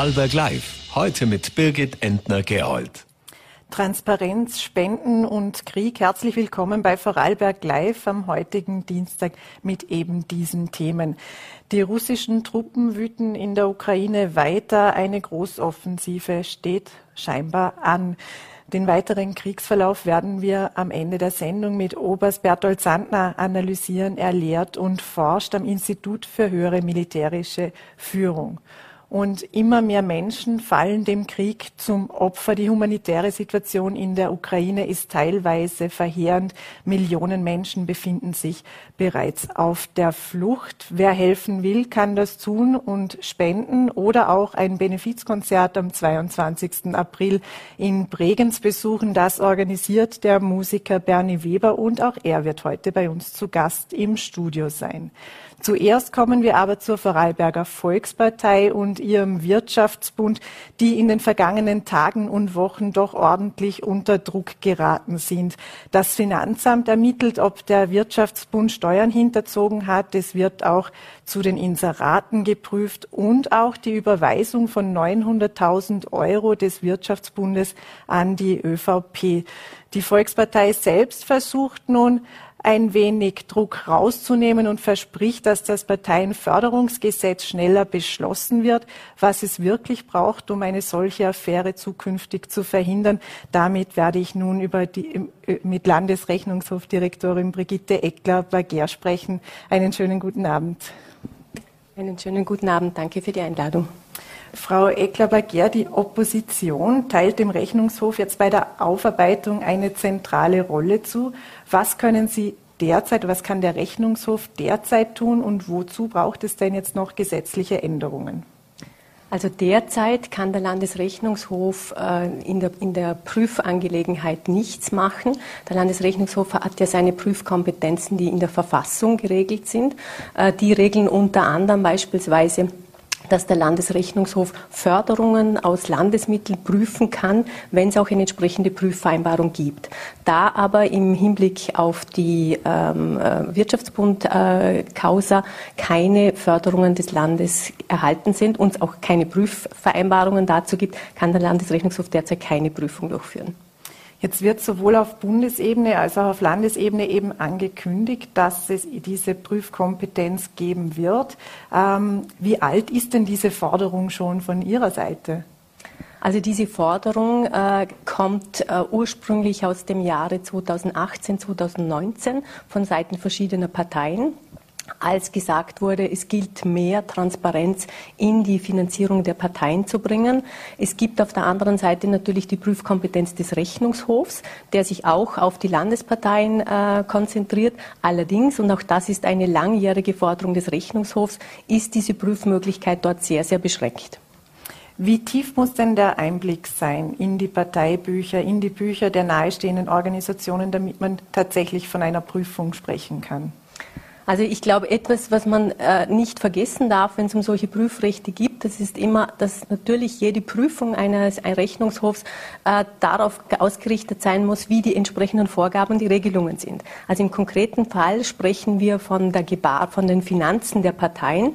Vorarlberg Live. Heute mit Birgit Entner-Gerold. Transparenz, Spenden und Krieg. Herzlich willkommen bei Vorarlberg Live am heutigen Dienstag mit eben diesen Themen. Die russischen Truppen wüten in der Ukraine weiter. Eine Großoffensive steht scheinbar an. Den weiteren Kriegsverlauf werden wir am Ende der Sendung mit Oberst Bertolt Sandner analysieren. Er lehrt und forscht am Institut für höhere militärische Führung. Und immer mehr Menschen fallen dem Krieg zum Opfer. Die humanitäre Situation in der Ukraine ist teilweise verheerend. Millionen Menschen befinden sich bereits auf der Flucht. Wer helfen will, kann das tun und spenden oder auch ein Benefizkonzert am 22. April in Bregenz besuchen. Das organisiert der Musiker Bernie Weber und auch er wird heute bei uns zu Gast im Studio sein. Zuerst kommen wir aber zur Vorarlberger Volkspartei und ihrem Wirtschaftsbund, die in den vergangenen Tagen und Wochen doch ordentlich unter Druck geraten sind. Das Finanzamt ermittelt, ob der Wirtschaftsbund Steuern hinterzogen hat. Es wird auch zu den Inseraten geprüft und auch die Überweisung von 900.000 Euro des Wirtschaftsbundes an die ÖVP. Die Volkspartei selbst versucht nun, ein wenig Druck rauszunehmen und verspricht, dass das Parteienförderungsgesetz schneller beschlossen wird, was es wirklich braucht, um eine solche Affäre zukünftig zu verhindern. Damit werde ich nun über die, äh, mit Landesrechnungshofdirektorin Brigitte Eckler-Bager sprechen. Einen schönen guten Abend. Einen schönen guten Abend. Danke für die Einladung. Frau Eckler-Bager, die Opposition teilt dem Rechnungshof jetzt bei der Aufarbeitung eine zentrale Rolle zu. Was können Sie derzeit, was kann der Rechnungshof derzeit tun und wozu braucht es denn jetzt noch gesetzliche Änderungen? Also derzeit kann der Landesrechnungshof äh, in, der, in der Prüfangelegenheit nichts machen. Der Landesrechnungshof hat ja seine Prüfkompetenzen, die in der Verfassung geregelt sind. Äh, die regeln unter anderem beispielsweise dass der Landesrechnungshof Förderungen aus Landesmitteln prüfen kann, wenn es auch eine entsprechende Prüfvereinbarung gibt. Da aber im Hinblick auf die ähm, äh, Wirtschaftsbund-Causa äh, keine Förderungen des Landes erhalten sind und es auch keine Prüfvereinbarungen dazu gibt, kann der Landesrechnungshof derzeit keine Prüfung durchführen. Jetzt wird sowohl auf Bundesebene als auch auf Landesebene eben angekündigt, dass es diese Prüfkompetenz geben wird. Ähm, wie alt ist denn diese Forderung schon von Ihrer Seite? Also diese Forderung äh, kommt äh, ursprünglich aus dem Jahre 2018, 2019 von Seiten verschiedener Parteien als gesagt wurde, es gilt mehr Transparenz in die Finanzierung der Parteien zu bringen. Es gibt auf der anderen Seite natürlich die Prüfkompetenz des Rechnungshofs, der sich auch auf die Landesparteien äh, konzentriert. Allerdings, und auch das ist eine langjährige Forderung des Rechnungshofs, ist diese Prüfmöglichkeit dort sehr, sehr beschränkt. Wie tief muss denn der Einblick sein in die Parteibücher, in die Bücher der nahestehenden Organisationen, damit man tatsächlich von einer Prüfung sprechen kann? Also ich glaube, etwas, was man äh, nicht vergessen darf, wenn es um solche Prüfrechte gibt, das ist immer, dass natürlich jede Prüfung eines Rechnungshofs äh, darauf ausgerichtet sein muss, wie die entsprechenden Vorgaben, die Regelungen sind. Also im konkreten Fall sprechen wir von der Gebar, von den Finanzen der Parteien.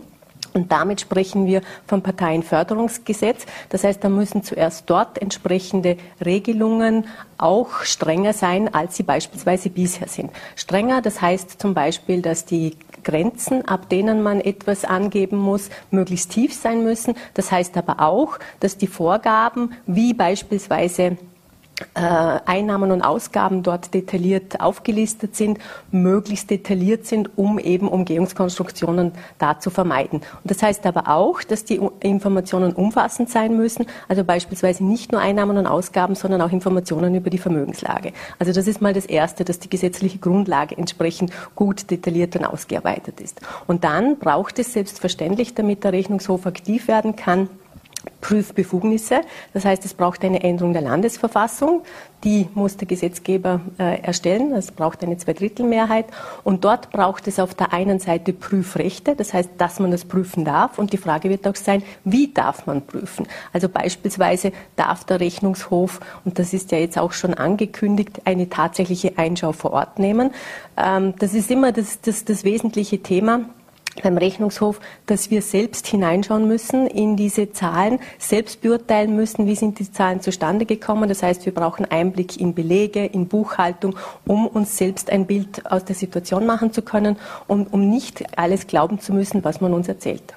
Und damit sprechen wir vom Parteienförderungsgesetz. Das heißt, da müssen zuerst dort entsprechende Regelungen auch strenger sein, als sie beispielsweise bisher sind. Strenger, das heißt zum Beispiel, dass die Grenzen, ab denen man etwas angeben muss, möglichst tief sein müssen. Das heißt aber auch, dass die Vorgaben, wie beispielsweise Einnahmen und Ausgaben dort detailliert aufgelistet sind, möglichst detailliert sind, um eben Umgehungskonstruktionen da zu vermeiden. Und das heißt aber auch, dass die Informationen umfassend sein müssen, also beispielsweise nicht nur Einnahmen und Ausgaben, sondern auch Informationen über die Vermögenslage. Also das ist mal das Erste, dass die gesetzliche Grundlage entsprechend gut detailliert und ausgearbeitet ist. Und dann braucht es selbstverständlich, damit der Rechnungshof aktiv werden kann, Prüfbefugnisse. Das heißt, es braucht eine Änderung der Landesverfassung. Die muss der Gesetzgeber äh, erstellen. Es braucht eine Zweidrittelmehrheit. Und dort braucht es auf der einen Seite Prüfrechte. Das heißt, dass man das prüfen darf. Und die Frage wird auch sein, wie darf man prüfen? Also beispielsweise darf der Rechnungshof, und das ist ja jetzt auch schon angekündigt, eine tatsächliche Einschau vor Ort nehmen. Ähm, das ist immer das, das, das wesentliche Thema beim Rechnungshof, dass wir selbst hineinschauen müssen in diese Zahlen, selbst beurteilen müssen, wie sind die Zahlen zustande gekommen. Das heißt, wir brauchen Einblick in Belege, in Buchhaltung, um uns selbst ein Bild aus der Situation machen zu können und um nicht alles glauben zu müssen, was man uns erzählt.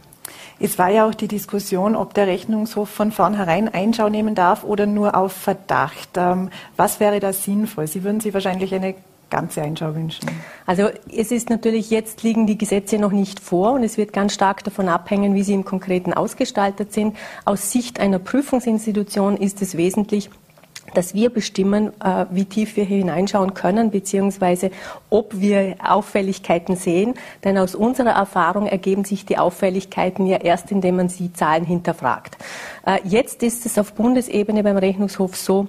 Es war ja auch die Diskussion, ob der Rechnungshof von vornherein Einschau nehmen darf oder nur auf Verdacht. Ähm, was wäre da sinnvoll? Sie würden sich wahrscheinlich eine ganze Einschau wünschen? Also es ist natürlich, jetzt liegen die Gesetze noch nicht vor und es wird ganz stark davon abhängen, wie sie im Konkreten ausgestaltet sind. Aus Sicht einer Prüfungsinstitution ist es wesentlich, dass wir bestimmen, äh, wie tief wir hier hineinschauen können, beziehungsweise ob wir Auffälligkeiten sehen. Denn aus unserer Erfahrung ergeben sich die Auffälligkeiten ja erst, indem man die Zahlen hinterfragt. Äh, jetzt ist es auf Bundesebene beim Rechnungshof so,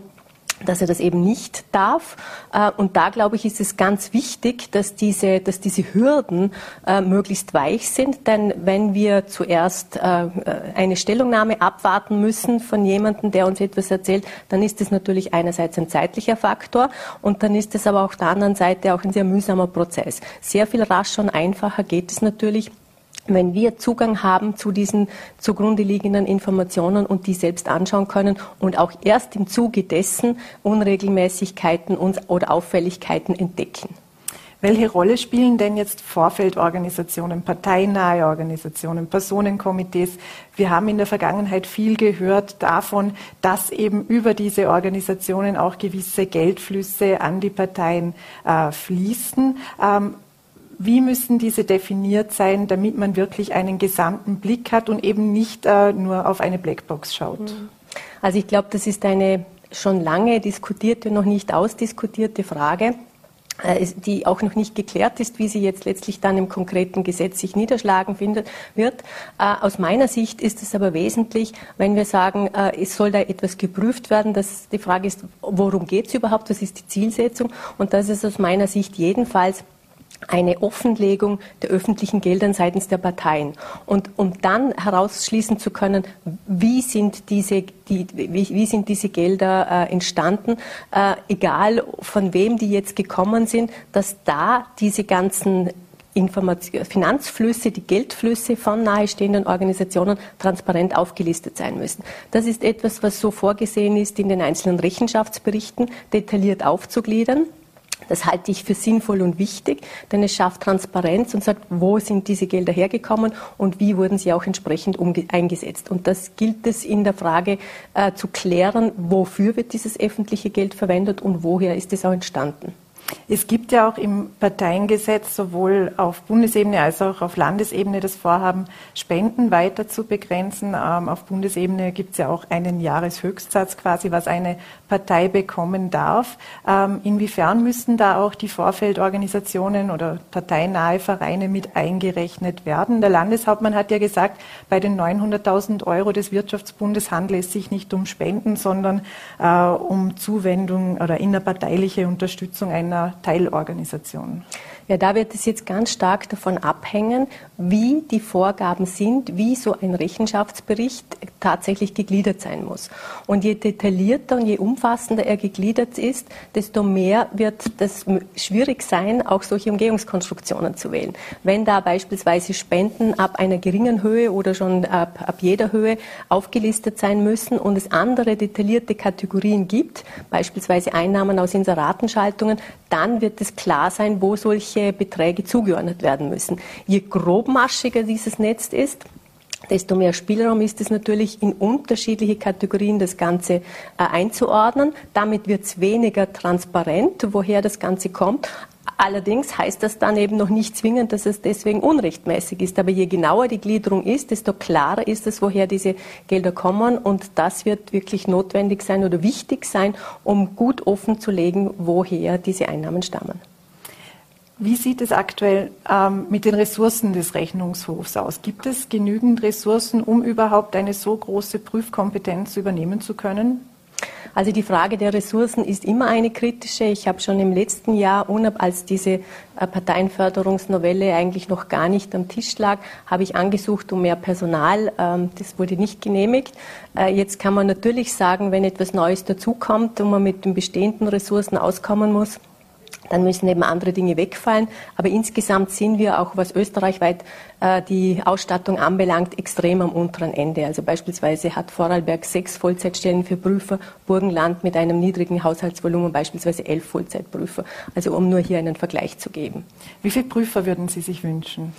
dass er das eben nicht darf. Äh, und da, glaube ich, ist es ganz wichtig, dass diese, dass diese Hürden äh, möglichst weich sind. Denn wenn wir zuerst äh, eine Stellungnahme abwarten müssen von jemandem, der uns etwas erzählt, dann ist es natürlich einerseits ein zeitlicher Faktor und dann ist es aber auf der anderen Seite auch ein sehr mühsamer Prozess. Sehr viel rascher und einfacher geht es natürlich, wenn wir Zugang haben zu diesen zugrunde liegenden Informationen und die selbst anschauen können und auch erst im Zuge dessen Unregelmäßigkeiten oder Auffälligkeiten entdecken. Welche Rolle spielen denn jetzt Vorfeldorganisationen, parteinahe Organisationen, Personenkomitees? Wir haben in der Vergangenheit viel gehört davon, dass eben über diese Organisationen auch gewisse Geldflüsse an die Parteien äh, fließen. Ähm, wie müssen diese definiert sein, damit man wirklich einen gesamten Blick hat und eben nicht äh, nur auf eine Blackbox schaut? Mhm. Also ich glaube, das ist eine schon lange diskutierte, noch nicht ausdiskutierte Frage äh, die auch noch nicht geklärt ist, wie sie jetzt letztlich dann im konkreten Gesetz sich niederschlagen findet, wird. Äh, aus meiner Sicht ist es aber wesentlich, wenn wir sagen, äh, es soll da etwas geprüft werden, dass die Frage ist, worum geht es überhaupt, was ist die Zielsetzung? Und das ist aus meiner Sicht jedenfalls eine Offenlegung der öffentlichen Gelder seitens der Parteien. Und um dann herausschließen zu können, wie sind diese, die, wie, wie sind diese Gelder äh, entstanden, äh, egal von wem die jetzt gekommen sind, dass da diese ganzen Finanzflüsse, die Geldflüsse von nahestehenden Organisationen transparent aufgelistet sein müssen. Das ist etwas, was so vorgesehen ist, in den einzelnen Rechenschaftsberichten detailliert aufzugliedern. Das halte ich für sinnvoll und wichtig, denn es schafft Transparenz und sagt, wo sind diese Gelder hergekommen und wie wurden sie auch entsprechend eingesetzt. Und das gilt es in der Frage äh, zu klären, wofür wird dieses öffentliche Geld verwendet und woher ist es auch entstanden. Es gibt ja auch im Parteiengesetz sowohl auf Bundesebene als auch auf Landesebene das Vorhaben, Spenden weiter zu begrenzen. Ähm, auf Bundesebene gibt es ja auch einen Jahreshöchstsatz quasi, was eine Partei bekommen darf. Ähm, inwiefern müssen da auch die Vorfeldorganisationen oder parteinahe Vereine mit eingerechnet werden? Der Landeshauptmann hat ja gesagt, bei den 900.000 Euro des Wirtschaftsbundes handelt es sich nicht um Spenden, sondern äh, um Zuwendung oder innerparteiliche Unterstützung einer einer Teilorganisation? Ja, da wird es jetzt ganz stark davon abhängen, wie die Vorgaben sind, wie so ein Rechenschaftsbericht tatsächlich gegliedert sein muss. Und je detaillierter und je umfassender er gegliedert ist, desto mehr wird es schwierig sein, auch solche Umgehungskonstruktionen zu wählen. Wenn da beispielsweise Spenden ab einer geringen Höhe oder schon ab, ab jeder Höhe aufgelistet sein müssen und es andere detaillierte Kategorien gibt, beispielsweise Einnahmen aus Inseratenschaltungen, dann wird es klar sein, wo solche Beträge zugeordnet werden müssen. Je grobmaschiger dieses Netz ist, desto mehr Spielraum ist es natürlich, in unterschiedliche Kategorien das Ganze äh, einzuordnen. Damit wird es weniger transparent, woher das Ganze kommt. Allerdings heißt das dann eben noch nicht zwingend, dass es deswegen unrechtmäßig ist. Aber je genauer die Gliederung ist, desto klarer ist es, woher diese Gelder kommen. Und das wird wirklich notwendig sein oder wichtig sein, um gut offen zu legen, woher diese Einnahmen stammen. Wie sieht es aktuell ähm, mit den Ressourcen des Rechnungshofs aus? Gibt es genügend Ressourcen, um überhaupt eine so große Prüfkompetenz übernehmen zu können? Also die Frage der Ressourcen ist immer eine kritische. Ich habe schon im letzten Jahr, als diese äh, Parteienförderungsnovelle eigentlich noch gar nicht am Tisch lag, habe ich angesucht um mehr Personal. Ähm, das wurde nicht genehmigt. Äh, jetzt kann man natürlich sagen, wenn etwas Neues dazukommt und man mit den bestehenden Ressourcen auskommen muss, dann müssen eben andere Dinge wegfallen. Aber insgesamt sind wir auch, was österreichweit äh, die Ausstattung anbelangt, extrem am unteren Ende. Also beispielsweise hat Vorarlberg sechs Vollzeitstellen für Prüfer, Burgenland mit einem niedrigen Haushaltsvolumen beispielsweise elf Vollzeitprüfer. Also um nur hier einen Vergleich zu geben. Wie viele Prüfer würden Sie sich wünschen?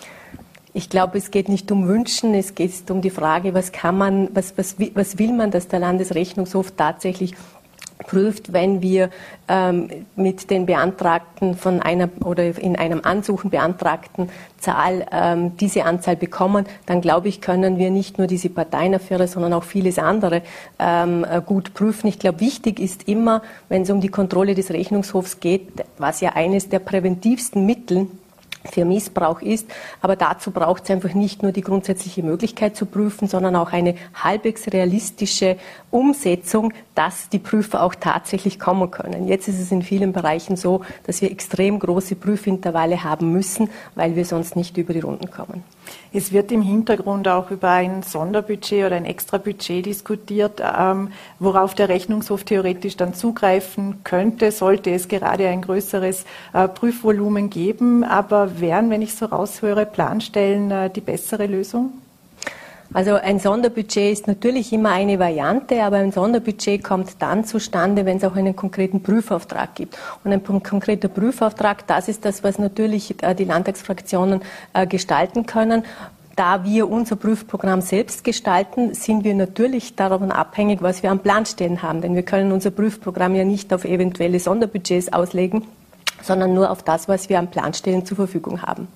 Ich glaube, es geht nicht um Wünschen, es geht um die Frage, was kann man, was, was, was will man, dass der Landesrechnungshof tatsächlich prüft, wenn wir ähm, mit den Beantragten von einer oder in einem Ansuchen beantragten Zahl ähm, diese Anzahl bekommen, dann glaube ich, können wir nicht nur diese Parteienaffäre, sondern auch vieles andere ähm, äh, gut prüfen. Ich glaube, wichtig ist immer, wenn es um die Kontrolle des Rechnungshofs geht, was ja eines der präventivsten Mittel für Missbrauch ist. Aber dazu braucht es einfach nicht nur die grundsätzliche Möglichkeit zu prüfen, sondern auch eine halbwegs realistische Umsetzung, dass die Prüfer auch tatsächlich kommen können. Jetzt ist es in vielen Bereichen so, dass wir extrem große Prüfintervalle haben müssen, weil wir sonst nicht über die Runden kommen. Es wird im Hintergrund auch über ein Sonderbudget oder ein Extrabudget diskutiert, ähm, worauf der Rechnungshof theoretisch dann zugreifen könnte, sollte es gerade ein größeres äh, Prüfvolumen geben. Aber wären, wenn ich so raushöre, Planstellen äh, die bessere Lösung? Also ein Sonderbudget ist natürlich immer eine Variante, aber ein Sonderbudget kommt dann zustande, wenn es auch einen konkreten Prüfauftrag gibt. Und ein konkreter Prüfauftrag, das ist das, was natürlich äh, die Landtagsfraktionen äh, gestalten können. Da wir unser Prüfprogramm selbst gestalten, sind wir natürlich davon abhängig, was wir am Plan stehen haben. Denn wir können unser Prüfprogramm ja nicht auf eventuelle Sonderbudgets auslegen, sondern nur auf das, was wir am Plan stehen zur Verfügung haben.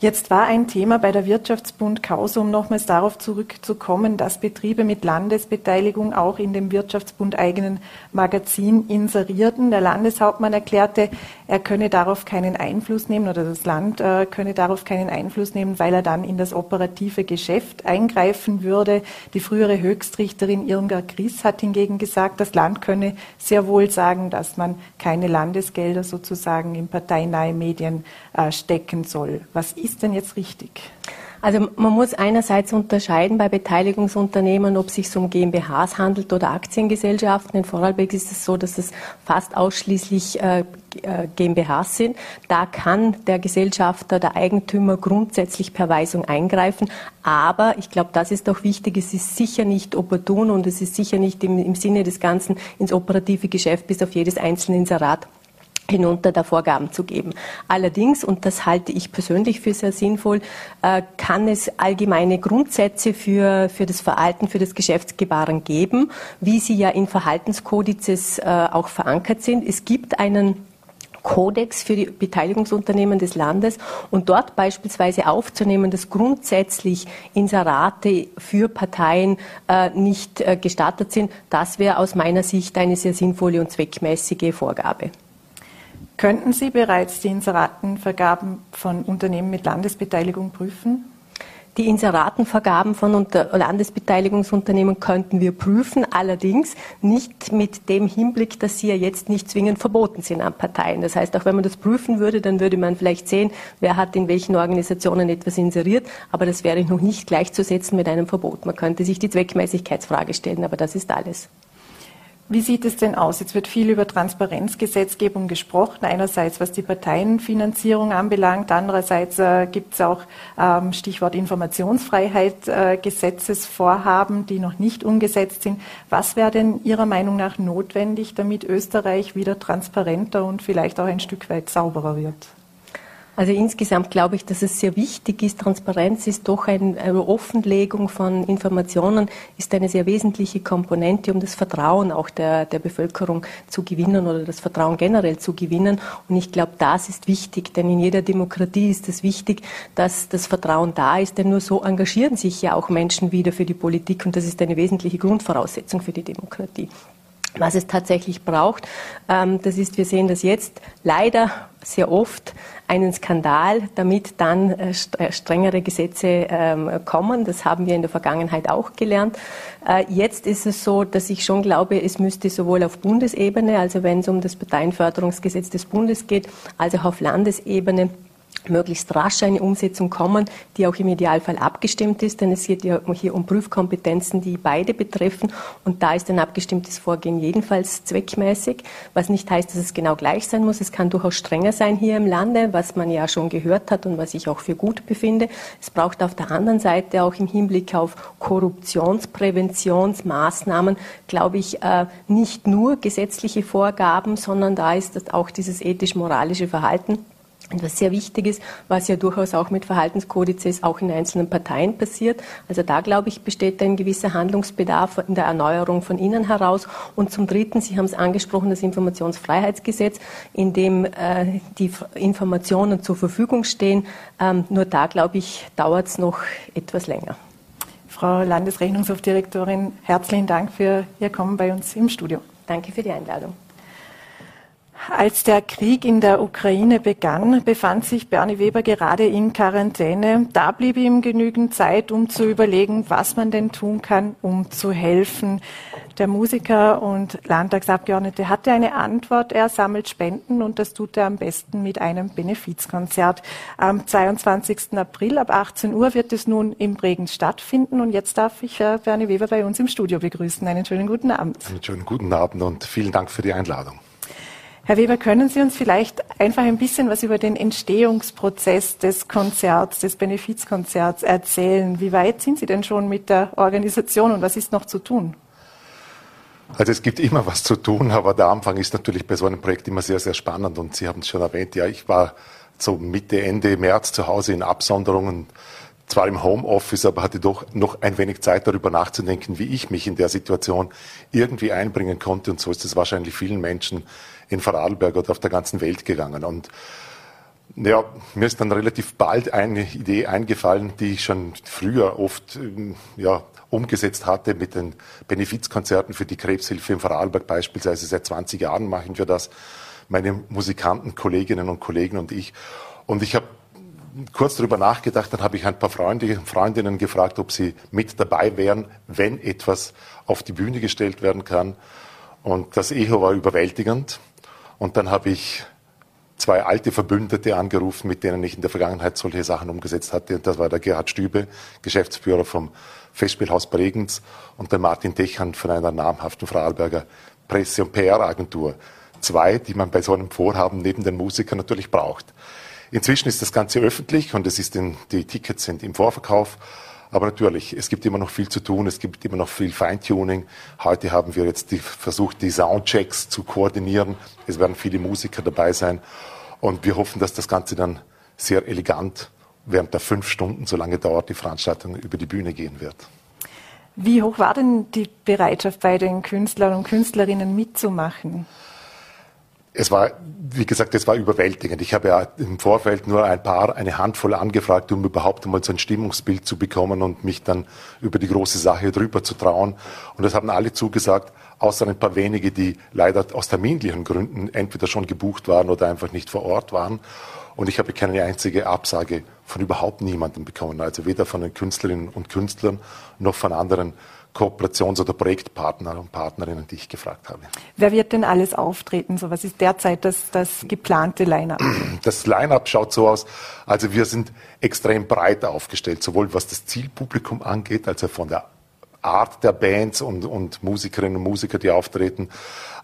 Jetzt war ein Thema bei der Wirtschaftsbund Kause, um nochmals darauf zurückzukommen, dass Betriebe mit Landesbeteiligung auch in dem Wirtschaftsbund eigenen Magazin inserierten. Der Landeshauptmann erklärte, er könne darauf keinen Einfluss nehmen oder das Land äh, könne darauf keinen Einfluss nehmen, weil er dann in das operative Geschäft eingreifen würde. Die frühere Höchstrichterin Irmgard Gries hat hingegen gesagt, das Land könne sehr wohl sagen, dass man keine Landesgelder sozusagen in parteinahe Medien äh, stecken soll. Was ist ist denn jetzt richtig? Also man muss einerseits unterscheiden bei Beteiligungsunternehmen, ob es sich um GmbHs handelt oder Aktiengesellschaften. In Vorarlberg ist es so, dass es fast ausschließlich äh, äh GmbHs sind. Da kann der Gesellschafter, der Eigentümer grundsätzlich per Weisung eingreifen. Aber ich glaube, das ist auch wichtig. Es ist sicher nicht opportun und es ist sicher nicht im, im Sinne des Ganzen ins operative Geschäft bis auf jedes einzelne Inserat hinunter da Vorgaben zu geben. Allerdings, und das halte ich persönlich für sehr sinnvoll, äh, kann es allgemeine Grundsätze für, für das Verhalten, für das Geschäftsgebaren geben, wie sie ja in Verhaltenskodizes äh, auch verankert sind. Es gibt einen Kodex für die Beteiligungsunternehmen des Landes und dort beispielsweise aufzunehmen, dass grundsätzlich Inserate für Parteien äh, nicht äh, gestattet sind, das wäre aus meiner Sicht eine sehr sinnvolle und zweckmäßige Vorgabe. Könnten Sie bereits die Inseratenvergaben von Unternehmen mit Landesbeteiligung prüfen? Die Inseratenvergaben von Landesbeteiligungsunternehmen könnten wir prüfen, allerdings nicht mit dem Hinblick, dass sie ja jetzt nicht zwingend verboten sind an Parteien. Das heißt, auch wenn man das prüfen würde, dann würde man vielleicht sehen, wer hat in welchen Organisationen etwas inseriert, aber das wäre noch nicht gleichzusetzen mit einem Verbot. Man könnte sich die Zweckmäßigkeitsfrage stellen, aber das ist alles. Wie sieht es denn aus? Jetzt wird viel über Transparenzgesetzgebung gesprochen. Einerseits, was die Parteienfinanzierung anbelangt. Andererseits äh, gibt es auch ähm, Stichwort Informationsfreiheit äh, Gesetzesvorhaben, die noch nicht umgesetzt sind. Was wäre denn Ihrer Meinung nach notwendig, damit Österreich wieder transparenter und vielleicht auch ein Stück weit sauberer wird? Also insgesamt glaube ich, dass es sehr wichtig ist. Transparenz ist doch ein, eine Offenlegung von Informationen, ist eine sehr wesentliche Komponente, um das Vertrauen auch der, der Bevölkerung zu gewinnen oder das Vertrauen generell zu gewinnen. Und ich glaube, das ist wichtig, denn in jeder Demokratie ist es wichtig, dass das Vertrauen da ist, denn nur so engagieren sich ja auch Menschen wieder für die Politik und das ist eine wesentliche Grundvoraussetzung für die Demokratie. Was es tatsächlich braucht, ähm, das ist, wir sehen das jetzt leider sehr oft einen Skandal, damit dann äh, äh, strengere Gesetze ähm, kommen. Das haben wir in der Vergangenheit auch gelernt. Äh, jetzt ist es so, dass ich schon glaube, es müsste sowohl auf Bundesebene, also wenn es um das Parteienförderungsgesetz des Bundes geht, als auch auf Landesebene möglichst rasch eine Umsetzung kommen, die auch im Idealfall abgestimmt ist, denn es geht ja hier um Prüfkompetenzen, die beide betreffen und da ist ein abgestimmtes Vorgehen jedenfalls zweckmäßig, was nicht heißt, dass es genau gleich sein muss. Es kann durchaus strenger sein hier im Lande, was man ja schon gehört hat und was ich auch für gut befinde. Es braucht auf der anderen Seite auch im Hinblick auf Korruptionspräventionsmaßnahmen, glaube ich, äh, nicht nur gesetzliche Vorgaben, sondern da ist auch dieses ethisch-moralische Verhalten was sehr wichtig ist, was ja durchaus auch mit Verhaltenskodizes auch in einzelnen Parteien passiert. Also da, glaube ich, besteht ein gewisser Handlungsbedarf in der Erneuerung von innen heraus. Und zum Dritten, Sie haben es angesprochen, das Informationsfreiheitsgesetz, in dem äh, die Informationen zur Verfügung stehen. Ähm, nur da, glaube ich, dauert es noch etwas länger. Frau Landesrechnungshofdirektorin, herzlichen Dank für Ihr Kommen bei uns im Studio. Danke für die Einladung. Als der Krieg in der Ukraine begann, befand sich Bernie Weber gerade in Quarantäne. Da blieb ihm genügend Zeit, um zu überlegen, was man denn tun kann, um zu helfen. Der Musiker und Landtagsabgeordnete hatte eine Antwort. Er sammelt Spenden und das tut er am besten mit einem Benefizkonzert. Am 22. April ab 18 Uhr wird es nun im Bregenz stattfinden. Und jetzt darf ich Bernie Weber bei uns im Studio begrüßen. Einen schönen guten Abend. Einen schönen guten Abend und vielen Dank für die Einladung. Herr Weber, können Sie uns vielleicht einfach ein bisschen was über den Entstehungsprozess des Konzerts, des Benefizkonzerts erzählen? Wie weit sind Sie denn schon mit der Organisation und was ist noch zu tun? Also es gibt immer was zu tun, aber der Anfang ist natürlich bei so einem Projekt immer sehr, sehr spannend und Sie haben es schon erwähnt, ja, ich war so Mitte, Ende März zu Hause in Absonderungen, zwar im Homeoffice, aber hatte doch noch ein wenig Zeit darüber nachzudenken, wie ich mich in der Situation irgendwie einbringen konnte und so ist es wahrscheinlich vielen Menschen in Vorarlberg oder auf der ganzen Welt gegangen. Und ja, mir ist dann relativ bald eine Idee eingefallen, die ich schon früher oft ähm, ja, umgesetzt hatte mit den Benefizkonzerten für die Krebshilfe in Vorarlberg beispielsweise. Seit 20 Jahren machen wir das, meine Musikanten, Kolleginnen und Kollegen und ich. Und ich habe kurz darüber nachgedacht, dann habe ich ein paar Freunde, Freundinnen gefragt, ob sie mit dabei wären, wenn etwas auf die Bühne gestellt werden kann. Und das Echo war überwältigend. Und dann habe ich zwei alte Verbündete angerufen, mit denen ich in der Vergangenheit solche Sachen umgesetzt hatte. Das war der Gerhard Stübe, Geschäftsführer vom Festspielhaus Bregenz und der Martin Dechand von einer namhaften Vorarlberger Presse- und PR-Agentur. Zwei, die man bei so einem Vorhaben neben den Musikern natürlich braucht. Inzwischen ist das Ganze öffentlich und es ist in, die Tickets sind im Vorverkauf. Aber natürlich, es gibt immer noch viel zu tun, es gibt immer noch viel Feintuning. Heute haben wir jetzt die, versucht, die Soundchecks zu koordinieren. Es werden viele Musiker dabei sein. Und wir hoffen, dass das Ganze dann sehr elegant während der fünf Stunden, so lange dauert die Veranstaltung, über die Bühne gehen wird. Wie hoch war denn die Bereitschaft bei den Künstlern und Künstlerinnen mitzumachen? Es war, wie gesagt, es war überwältigend. Ich habe ja im Vorfeld nur ein paar, eine Handvoll angefragt, um überhaupt einmal so ein Stimmungsbild zu bekommen und mich dann über die große Sache drüber zu trauen. Und das haben alle zugesagt, außer ein paar wenige, die leider aus terminlichen Gründen entweder schon gebucht waren oder einfach nicht vor Ort waren. Und ich habe keine einzige Absage von überhaupt niemandem bekommen. Also weder von den Künstlerinnen und Künstlern noch von anderen Kooperations- oder Projektpartner und Partnerinnen, die ich gefragt habe. Wer wird denn alles auftreten? So, was ist derzeit das, das geplante Line-up? Das Line-up schaut so aus, also wir sind extrem breit aufgestellt, sowohl was das Zielpublikum angeht, also von der Art der Bands und, und Musikerinnen und Musiker, die auftreten,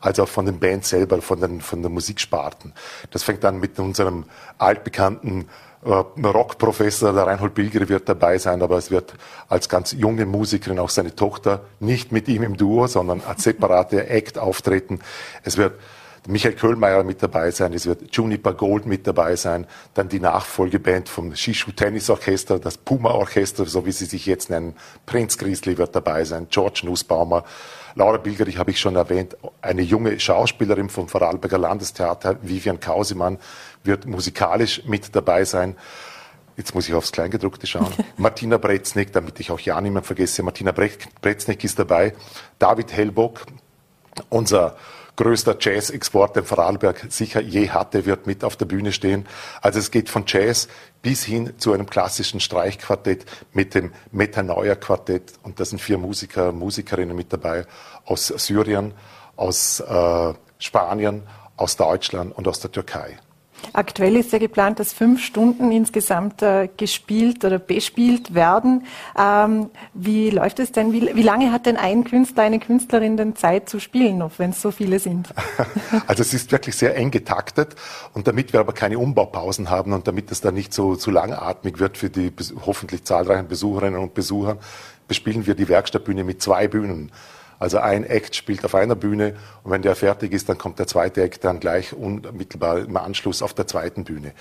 als auch von den Bands selber, von den, von den Musiksparten. Das fängt an mit unserem altbekannten Rockprofessor, der Reinhold Bilger wird dabei sein, aber es wird als ganz junge Musikerin auch seine Tochter nicht mit ihm im Duo, sondern als separate Act auftreten. Es wird Michael Köhlmeier mit dabei sein, es wird Juniper Gold mit dabei sein, dann die Nachfolgeband vom Shishu Tennis Orchester, das Puma Orchester, so wie sie sich jetzt nennen, Prinz Griesli wird dabei sein, George Nussbaumer, Laura Bilgerich habe ich schon erwähnt, eine junge Schauspielerin vom Vorarlberger Landestheater, Vivian Kausemann, wird musikalisch mit dabei sein. Jetzt muss ich aufs Kleingedruckte schauen. Martina Breznik, damit ich auch ja niemand vergesse. Martina Breznik ist dabei. David Hellbock, unser größter Jazz-Export, den Vorarlberg sicher je hatte, wird mit auf der Bühne stehen. Also es geht von Jazz bis hin zu einem klassischen Streichquartett mit dem Metanoia-Quartett. Und da sind vier Musiker, Musikerinnen mit dabei aus Syrien, aus äh, Spanien, aus Deutschland und aus der Türkei. Aktuell ist ja geplant, dass fünf Stunden insgesamt äh, gespielt oder bespielt werden. Ähm, wie läuft es denn? Wie, wie, lange hat denn ein Künstler, eine Künstlerin denn Zeit zu spielen, wenn es so viele sind? Also es ist wirklich sehr eng getaktet und damit wir aber keine Umbaupausen haben und damit es dann nicht so zu langatmig wird für die hoffentlich zahlreichen Besucherinnen und Besucher, bespielen wir die Werkstattbühne mit zwei Bühnen. Also ein Act spielt auf einer Bühne und wenn der fertig ist, dann kommt der zweite Act dann gleich unmittelbar im Anschluss auf der zweiten Bühne.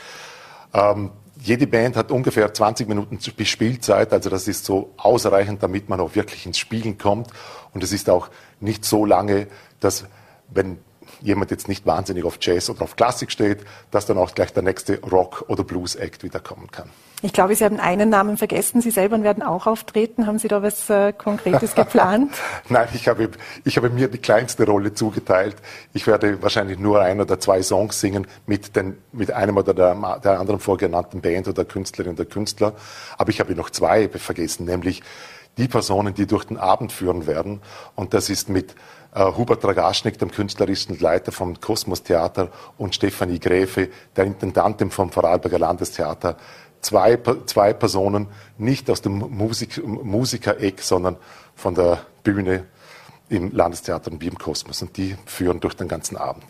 Ähm, jede Band hat ungefähr 20 Minuten Spielzeit, also das ist so ausreichend, damit man auch wirklich ins Spielen kommt. Und es ist auch nicht so lange, dass wenn jemand jetzt nicht wahnsinnig auf Jazz oder auf Klassik steht, dass dann auch gleich der nächste Rock- oder Blues-Act wieder kommen kann. Ich glaube, Sie haben einen Namen vergessen. Sie selber werden auch auftreten. Haben Sie da was äh, Konkretes geplant? Nein, ich habe, ich habe mir die kleinste Rolle zugeteilt. Ich werde wahrscheinlich nur ein oder zwei Songs singen mit, den, mit einem oder der, der anderen vorgenannten Band oder Künstlerin oder Künstler. Aber ich habe noch zwei vergessen, nämlich die Personen, die durch den Abend führen werden. Und das ist mit äh, Hubert Dragaschnik, dem künstlerischen Leiter vom Kosmos Theater, und Stefanie Gräfe, der Intendantin vom Vorarlberger Landestheater, zwei, zwei Personen, nicht aus dem Musik, Musikereck, sondern von der Bühne im Landestheater und wie im Kosmos. Und die führen durch den ganzen Abend.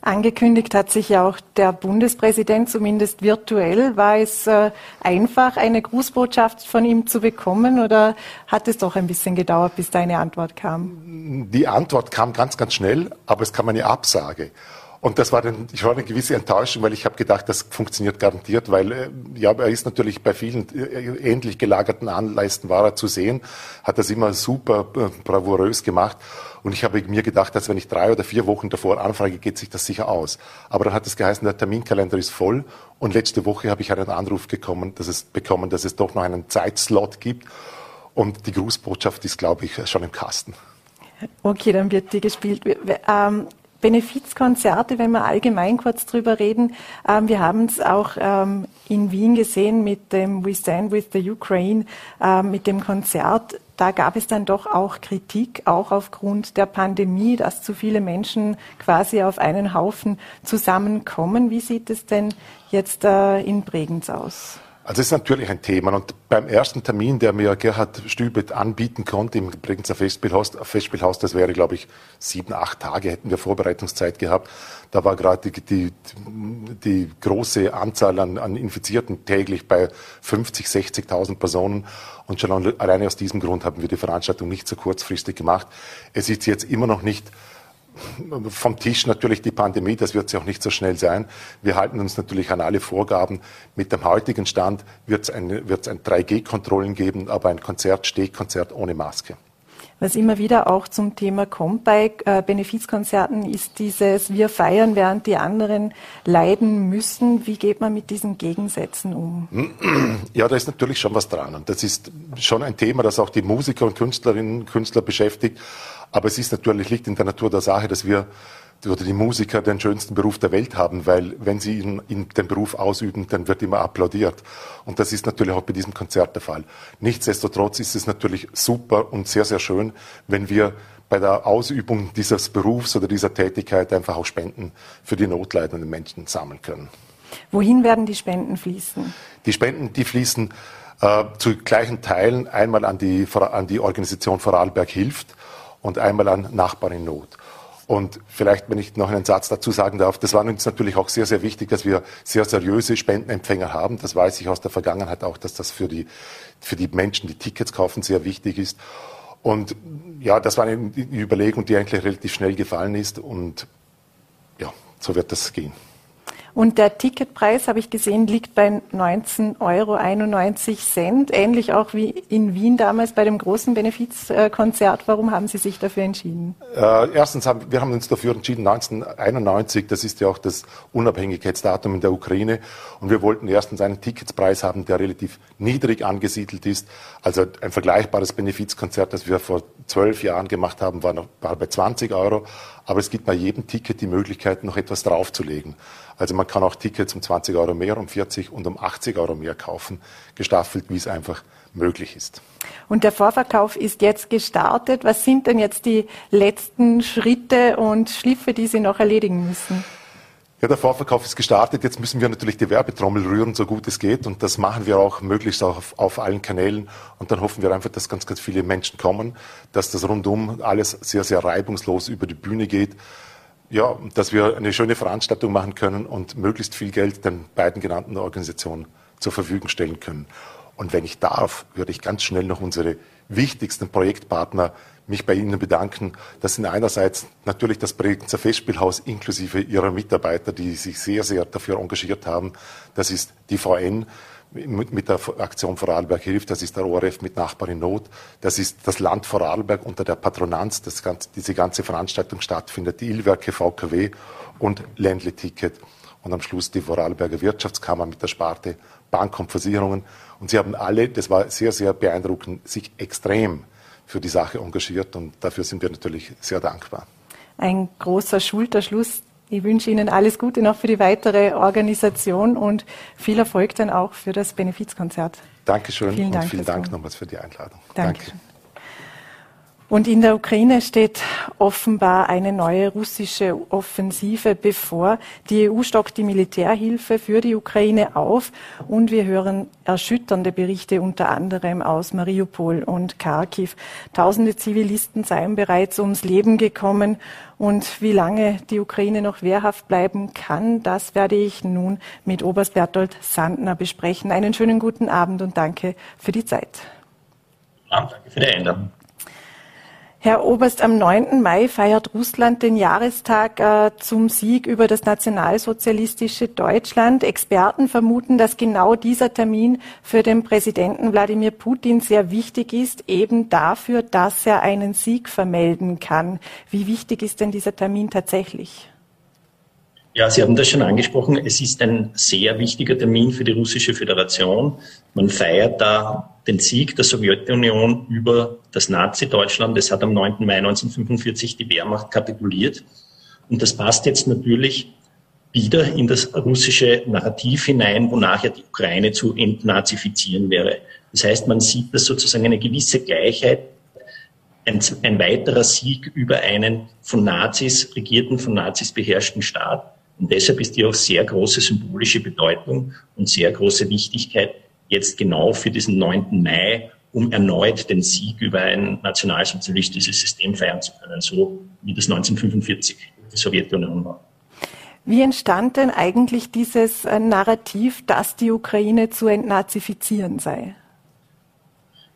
Angekündigt hat sich ja auch der Bundespräsident, zumindest virtuell. War es äh, einfach, eine Grußbotschaft von ihm zu bekommen oder hat es doch ein bisschen gedauert, bis da eine Antwort kam? Die Antwort kam ganz, ganz schnell, aber es kam eine Absage. Und das war dann schon eine gewisse Enttäuschung, weil ich habe gedacht, das funktioniert garantiert, weil äh, ja, er ist natürlich bei vielen äh, ähnlich gelagerten Anleisten war er zu sehen, hat das immer super äh, bravourös gemacht. Und ich habe mir gedacht, dass wenn ich drei oder vier Wochen davor anfrage, geht sich das sicher aus. Aber dann hat es geheißen, der Terminkalender ist voll. Und letzte Woche habe ich einen Anruf bekommen, dass es bekommen, dass es doch noch einen Zeitslot gibt. Und die Grußbotschaft ist, glaube ich, schon im Kasten. Okay, dann wird die gespielt. Ähm, Benefizkonzerte, wenn wir allgemein kurz drüber reden. Ähm, wir haben es auch ähm, in Wien gesehen mit dem We Stand with the Ukraine, ähm, mit dem Konzert. Da gab es dann doch auch Kritik, auch aufgrund der Pandemie, dass zu viele Menschen quasi auf einen Haufen zusammenkommen. Wie sieht es denn jetzt äh, in Bregenz aus? Also es ist natürlich ein Thema. Und beim ersten Termin, der mir Gerhard Stübet anbieten konnte im Bregenzer Festspielhaus, Festspielhaus, das wäre, glaube ich, sieben, acht Tage hätten wir Vorbereitungszeit gehabt. Da war gerade die, die, die, große Anzahl an, an Infizierten täglich bei 50, 60.000 Personen. Und schon alleine aus diesem Grund haben wir die Veranstaltung nicht so kurzfristig gemacht. Es ist jetzt immer noch nicht vom Tisch natürlich die Pandemie, das wird sie auch nicht so schnell sein. Wir halten uns natürlich an alle Vorgaben. Mit dem heutigen Stand wird es ein, ein 3G-Kontrollen geben, aber ein Konzert, Stehkonzert ohne Maske. Was immer wieder auch zum Thema kommt bei äh, Benefizkonzerten, ist dieses Wir feiern, während die anderen leiden müssen. Wie geht man mit diesen Gegensätzen um? Ja, da ist natürlich schon was dran. Und das ist schon ein Thema, das auch die Musiker und Künstlerinnen und Künstler beschäftigt. Aber es ist natürlich, liegt in der Natur der Sache, dass wir oder die Musiker den schönsten Beruf der Welt haben, weil wenn sie ihn, in den Beruf ausüben, dann wird immer applaudiert. Und das ist natürlich auch bei diesem Konzert der Fall. Nichtsdestotrotz ist es natürlich super und sehr, sehr schön, wenn wir bei der Ausübung dieses Berufs oder dieser Tätigkeit einfach auch Spenden für die notleidenden Menschen sammeln können. Wohin werden die Spenden fließen? Die Spenden, die fließen äh, zu gleichen Teilen einmal an die, an die Organisation Vorarlberg hilft und einmal an Nachbarn in Not. Und vielleicht, wenn ich noch einen Satz dazu sagen darf, das war uns natürlich auch sehr, sehr wichtig, dass wir sehr seriöse Spendenempfänger haben. Das weiß ich aus der Vergangenheit auch, dass das für die, für die Menschen, die Tickets kaufen, sehr wichtig ist. Und ja, das war eine Überlegung, die eigentlich relativ schnell gefallen ist. Und ja, so wird das gehen. Und der Ticketpreis, habe ich gesehen, liegt bei 19,91 Euro. Ähnlich auch wie in Wien damals bei dem großen Benefizkonzert. Warum haben Sie sich dafür entschieden? Äh, erstens haben wir haben uns dafür entschieden, 1991, das ist ja auch das Unabhängigkeitsdatum in der Ukraine. Und wir wollten erstens einen Ticketspreis haben, der relativ niedrig angesiedelt ist. Also ein vergleichbares Benefizkonzert, das wir vor zwölf Jahren gemacht haben, war, noch, war bei 20 Euro. Aber es gibt bei jedem Ticket die Möglichkeit, noch etwas draufzulegen. Also man kann auch Tickets um 20 Euro mehr, um 40 und um 80 Euro mehr kaufen, gestaffelt, wie es einfach möglich ist. Und der Vorverkauf ist jetzt gestartet. Was sind denn jetzt die letzten Schritte und Schliffe, die Sie noch erledigen müssen? Ja, der Vorverkauf ist gestartet. Jetzt müssen wir natürlich die Werbetrommel rühren, so gut es geht. Und das machen wir auch möglichst auf, auf, allen Kanälen. Und dann hoffen wir einfach, dass ganz, ganz viele Menschen kommen, dass das rundum alles sehr, sehr reibungslos über die Bühne geht. Ja, dass wir eine schöne Veranstaltung machen können und möglichst viel Geld den beiden genannten Organisationen zur Verfügung stellen können. Und wenn ich darf, würde ich ganz schnell noch unsere wichtigsten Projektpartner mich bei Ihnen bedanken. Das sind einerseits natürlich das Bregenzer Festspielhaus inklusive Ihrer Mitarbeiter, die sich sehr, sehr dafür engagiert haben. Das ist die VN mit der Aktion Vorarlberg hilft, das ist der ORF mit Nachbar in Not, das ist das Land Vorarlberg unter der Patronanz, das ganze, diese ganze Veranstaltung stattfindet, die Illwerke VKW und Ländle Ticket und am Schluss die Vorarlberger Wirtschaftskammer mit der Sparte Bank und Versicherungen. Und sie haben alle, das war sehr, sehr beeindruckend, sich extrem für die Sache engagiert und dafür sind wir natürlich sehr dankbar. Ein großer Schulterschluss. Ich wünsche Ihnen alles Gute noch für die weitere Organisation und viel Erfolg dann auch für das Benefizkonzert. Dankeschön vielen Dank und vielen Dank nochmals für die Einladung. Danke. Danke. Und in der Ukraine steht offenbar eine neue russische Offensive bevor. Die EU stockt die Militärhilfe für die Ukraine auf und wir hören erschütternde Berichte unter anderem aus Mariupol und Kharkiv. Tausende Zivilisten seien bereits ums Leben gekommen und wie lange die Ukraine noch wehrhaft bleiben kann, das werde ich nun mit Oberst Bertolt Sandner besprechen. Einen schönen guten Abend und danke für die Zeit. Ja, danke für die Einladung. Herr Oberst, am 9. Mai feiert Russland den Jahrestag äh, zum Sieg über das nationalsozialistische Deutschland. Experten vermuten, dass genau dieser Termin für den Präsidenten Wladimir Putin sehr wichtig ist, eben dafür, dass er einen Sieg vermelden kann. Wie wichtig ist denn dieser Termin tatsächlich? Ja, Sie haben das schon angesprochen. Es ist ein sehr wichtiger Termin für die russische Föderation. Man feiert da den Sieg der Sowjetunion über das Nazi-Deutschland. Es hat am 9. Mai 1945 die Wehrmacht kapituliert. Und das passt jetzt natürlich wieder in das russische Narrativ hinein, wonach ja die Ukraine zu entnazifizieren wäre. Das heißt, man sieht das sozusagen eine gewisse Gleichheit ein, ein, weiterer Sieg über einen von Nazis regierten, von Nazis beherrschten Staat. Und deshalb ist die auch sehr große symbolische Bedeutung und sehr große Wichtigkeit jetzt genau für diesen 9. Mai, um erneut den Sieg über ein nationalsozialistisches System feiern zu können, so wie das 1945 die Sowjetunion war. Wie entstand denn eigentlich dieses äh, Narrativ, dass die Ukraine zu entnazifizieren sei?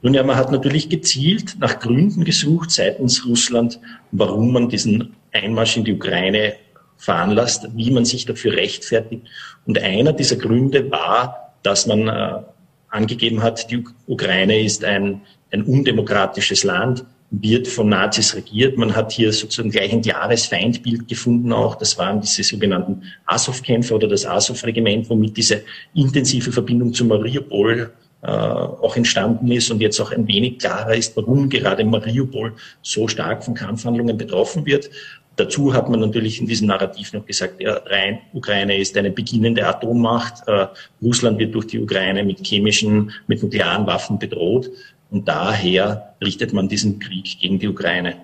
Nun ja, man hat natürlich gezielt nach Gründen gesucht seitens Russland, warum man diesen Einmarsch in die Ukraine veranlasst, wie man sich dafür rechtfertigt. Und einer dieser Gründe war, dass man äh, angegeben hat, die Ukraine ist ein, ein undemokratisches Land, wird von Nazis regiert. Man hat hier sozusagen gleich ein klares Feindbild gefunden auch. Das waren diese sogenannten Azov-Kämpfer oder das Azov-Regiment, womit diese intensive Verbindung zu Mariupol äh, auch entstanden ist und jetzt auch ein wenig klarer ist, warum gerade Mariupol so stark von Kampfhandlungen betroffen wird. Dazu hat man natürlich in diesem Narrativ noch gesagt, ja, rein, Ukraine ist eine beginnende Atommacht. Äh, Russland wird durch die Ukraine mit chemischen, mit nuklearen Waffen bedroht. Und daher richtet man diesen Krieg gegen die Ukraine.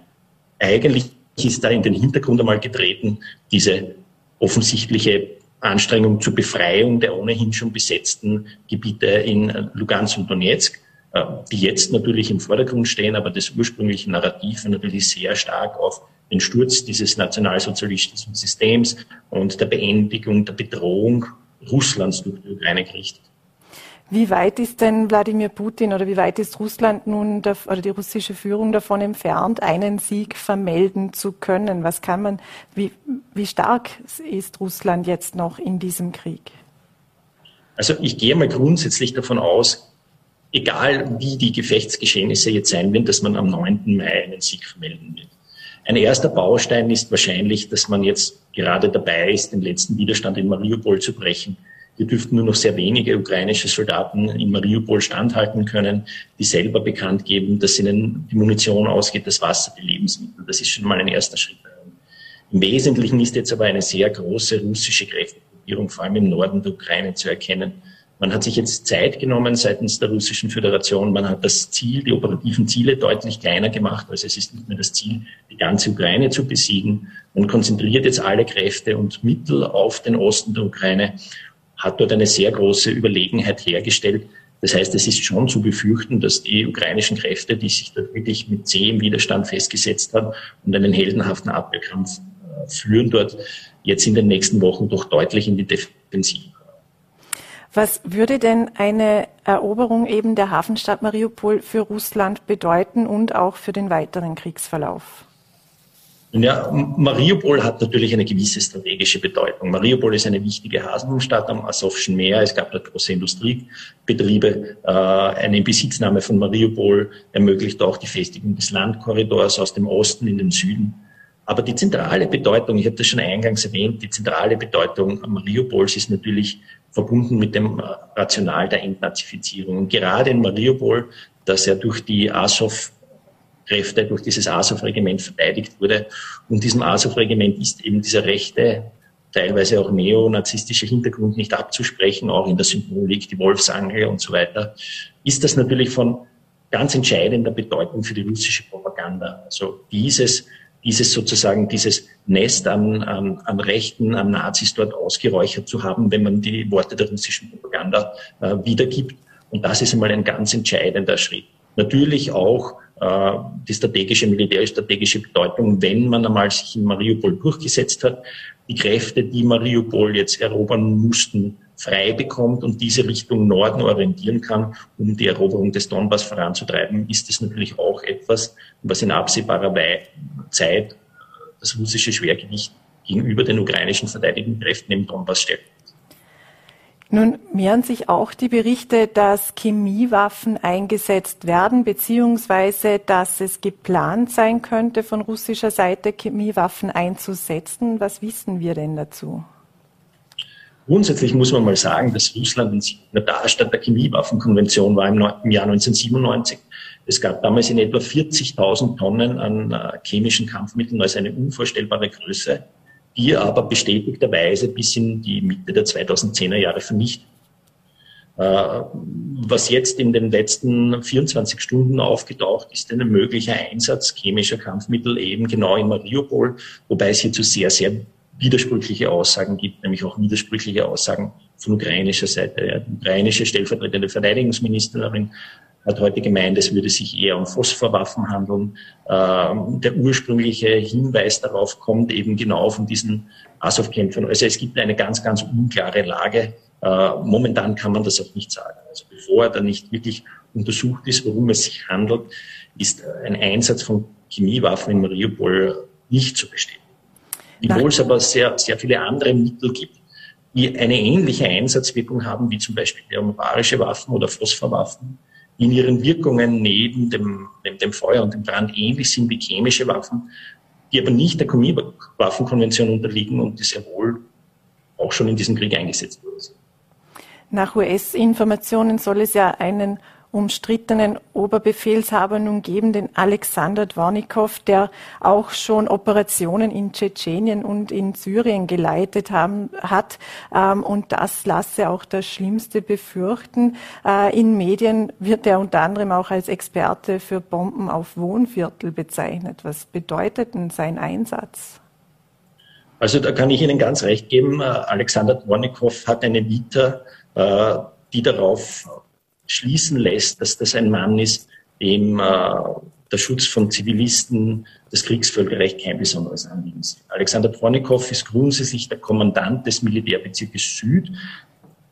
Eigentlich ist da in den Hintergrund einmal getreten, diese offensichtliche Anstrengung zur Befreiung der ohnehin schon besetzten Gebiete in Lugansk und Donetsk, äh, die jetzt natürlich im Vordergrund stehen, aber das ursprüngliche Narrativ natürlich sehr stark auf den Sturz dieses nationalsozialistischen Systems und der Beendigung der Bedrohung Russlands durch die Ukraine gerichtet. Wie weit ist denn Wladimir Putin oder wie weit ist Russland nun oder die russische Führung davon entfernt, einen Sieg vermelden zu können? Was kann man, wie, wie stark ist Russland jetzt noch in diesem Krieg? Also ich gehe mal grundsätzlich davon aus, egal wie die Gefechtsgeschehnisse jetzt sein werden, dass man am 9. Mai einen Sieg vermelden wird. Ein erster Baustein ist wahrscheinlich, dass man jetzt gerade dabei ist, den letzten Widerstand in Mariupol zu brechen. Hier dürften nur noch sehr wenige ukrainische Soldaten in Mariupol standhalten können, die selber bekannt geben, dass ihnen die Munition ausgeht, das Wasser, die Lebensmittel. Das ist schon mal ein erster Schritt. Im Wesentlichen ist jetzt aber eine sehr große russische Kräftegruppierung, vor allem im Norden der Ukraine, zu erkennen. Man hat sich jetzt Zeit genommen seitens der Russischen Föderation. Man hat das Ziel, die operativen Ziele deutlich kleiner gemacht. Also es ist nicht mehr das Ziel, die ganze Ukraine zu besiegen. Man konzentriert jetzt alle Kräfte und Mittel auf den Osten der Ukraine, hat dort eine sehr große Überlegenheit hergestellt. Das heißt, es ist schon zu befürchten, dass die ukrainischen Kräfte, die sich dort wirklich mit zähem Widerstand festgesetzt haben und einen heldenhaften Abwehrkampf äh, führen dort, jetzt in den nächsten Wochen doch deutlich in die Defensive. Was würde denn eine Eroberung eben der Hafenstadt Mariupol für Russland bedeuten und auch für den weiteren Kriegsverlauf? Ja, Mariupol hat natürlich eine gewisse strategische Bedeutung. Mariupol ist eine wichtige Hafenstadt am Asowschen Meer. Es gab dort große Industriebetriebe. Äh, eine Besitznahme von Mariupol ermöglicht auch die Festigung des Landkorridors aus dem Osten in den Süden. Aber die zentrale Bedeutung, ich habe das schon eingangs erwähnt, die zentrale Bedeutung Mariupols ist natürlich verbunden mit dem Rational der Entnazifizierung. Und gerade in Mariupol, das ja durch die Azov Kräfte durch dieses Azov-Regiment verteidigt wurde. Und diesem Azov-Regiment ist eben dieser rechte, teilweise auch neonazistische Hintergrund nicht abzusprechen, auch in der Symbolik, die Wolfsangel und so weiter, ist das natürlich von ganz entscheidender Bedeutung für die russische Propaganda. Also dieses dieses sozusagen, dieses Nest an, an, an Rechten, an Nazis dort ausgeräuchert zu haben, wenn man die Worte der russischen Propaganda äh, wiedergibt. Und das ist einmal ein ganz entscheidender Schritt. Natürlich auch äh, die strategische, militärstrategische Bedeutung, wenn man einmal sich in Mariupol durchgesetzt hat, die Kräfte, die Mariupol jetzt erobern mussten, frei bekommt und diese Richtung Norden orientieren kann, um die Eroberung des Donbass voranzutreiben, ist es natürlich auch etwas, was in absehbarer Zeit das russische Schwergewicht gegenüber den ukrainischen verteidigenden Kräften im Donbass stellt. Nun mehren sich auch die Berichte, dass Chemiewaffen eingesetzt werden, beziehungsweise dass es geplant sein könnte, von russischer Seite Chemiewaffen einzusetzen. Was wissen wir denn dazu? Grundsätzlich muss man mal sagen, dass Russland in Signatarstat der Chemiewaffenkonvention war im, Jahr 1997. Es gab damals in etwa 40.000 Tonnen an äh, chemischen Kampfmitteln, also eine unvorstellbare Größe, die aber bestätigterweise bis in die Mitte der 2010er Jahre vernichtet. Äh, was jetzt in den letzten 24 Stunden aufgetaucht ist, ein möglicher Einsatz chemischer Kampfmittel eben genau in Mariupol, wobei es hierzu sehr, sehr widersprüchliche Aussagen gibt, nämlich auch widersprüchliche Aussagen von ukrainischer Seite. Die ukrainische stellvertretende Verteidigungsministerin hat heute gemeint, es würde sich eher um Phosphorwaffen handeln. Ähm, der ursprüngliche Hinweis darauf kommt eben genau von diesen Azov-Kämpfern. Also es gibt eine ganz, ganz unklare Lage. Äh, momentan kann man das auch nicht sagen. Also bevor da nicht wirklich untersucht ist, worum es sich handelt, ist ein Einsatz von Chemiewaffen in Mariupol nicht zu bestätigen. Obwohl es aber sehr, sehr viele andere Mittel gibt, die eine ähnliche Einsatzwirkung haben, wie zum Beispiel thermobarische Waffen oder Phosphorwaffen, die in ihren Wirkungen neben dem, neben dem Feuer und dem Brand ähnlich sind wie chemische Waffen, die aber nicht der Chemiewaffenkonvention unterliegen und die sehr wohl auch schon in diesem Krieg eingesetzt wurden. Nach US-Informationen soll es ja einen umstrittenen Oberbefehlshaber nun geben, den Alexander Dvornikow, der auch schon Operationen in Tschetschenien und in Syrien geleitet haben, hat. Ähm, und das lasse auch das Schlimmste befürchten. Äh, in Medien wird er unter anderem auch als Experte für Bomben auf Wohnviertel bezeichnet. Was bedeutet denn sein Einsatz? Also da kann ich Ihnen ganz recht geben. Äh, Alexander Dvornikow hat eine Vita, äh, die darauf schließen lässt, dass das ein Mann ist, dem äh, der Schutz von Zivilisten, das Kriegsvölkerrecht kein besonderes Anliegen ist. Alexander Pronikow ist grundsätzlich der Kommandant des Militärbezirkes Süd,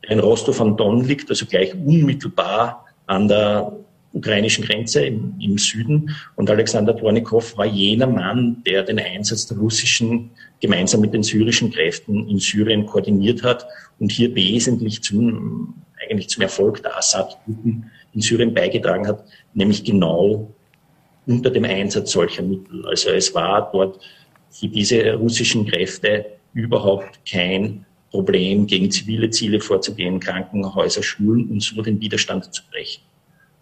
der in Rostov am Don liegt, also gleich unmittelbar an der ukrainischen Grenze im, im Süden. Und Alexander Pronikow war jener Mann, der den Einsatz der russischen gemeinsam mit den syrischen Kräften in Syrien koordiniert hat und hier wesentlich zum eigentlich zum Erfolg der Assad-Truppen in Syrien beigetragen hat, nämlich genau unter dem Einsatz solcher Mittel. Also es war dort für diese russischen Kräfte überhaupt kein Problem, gegen zivile Ziele vorzugehen, Krankenhäuser, Schulen und so den Widerstand zu brechen.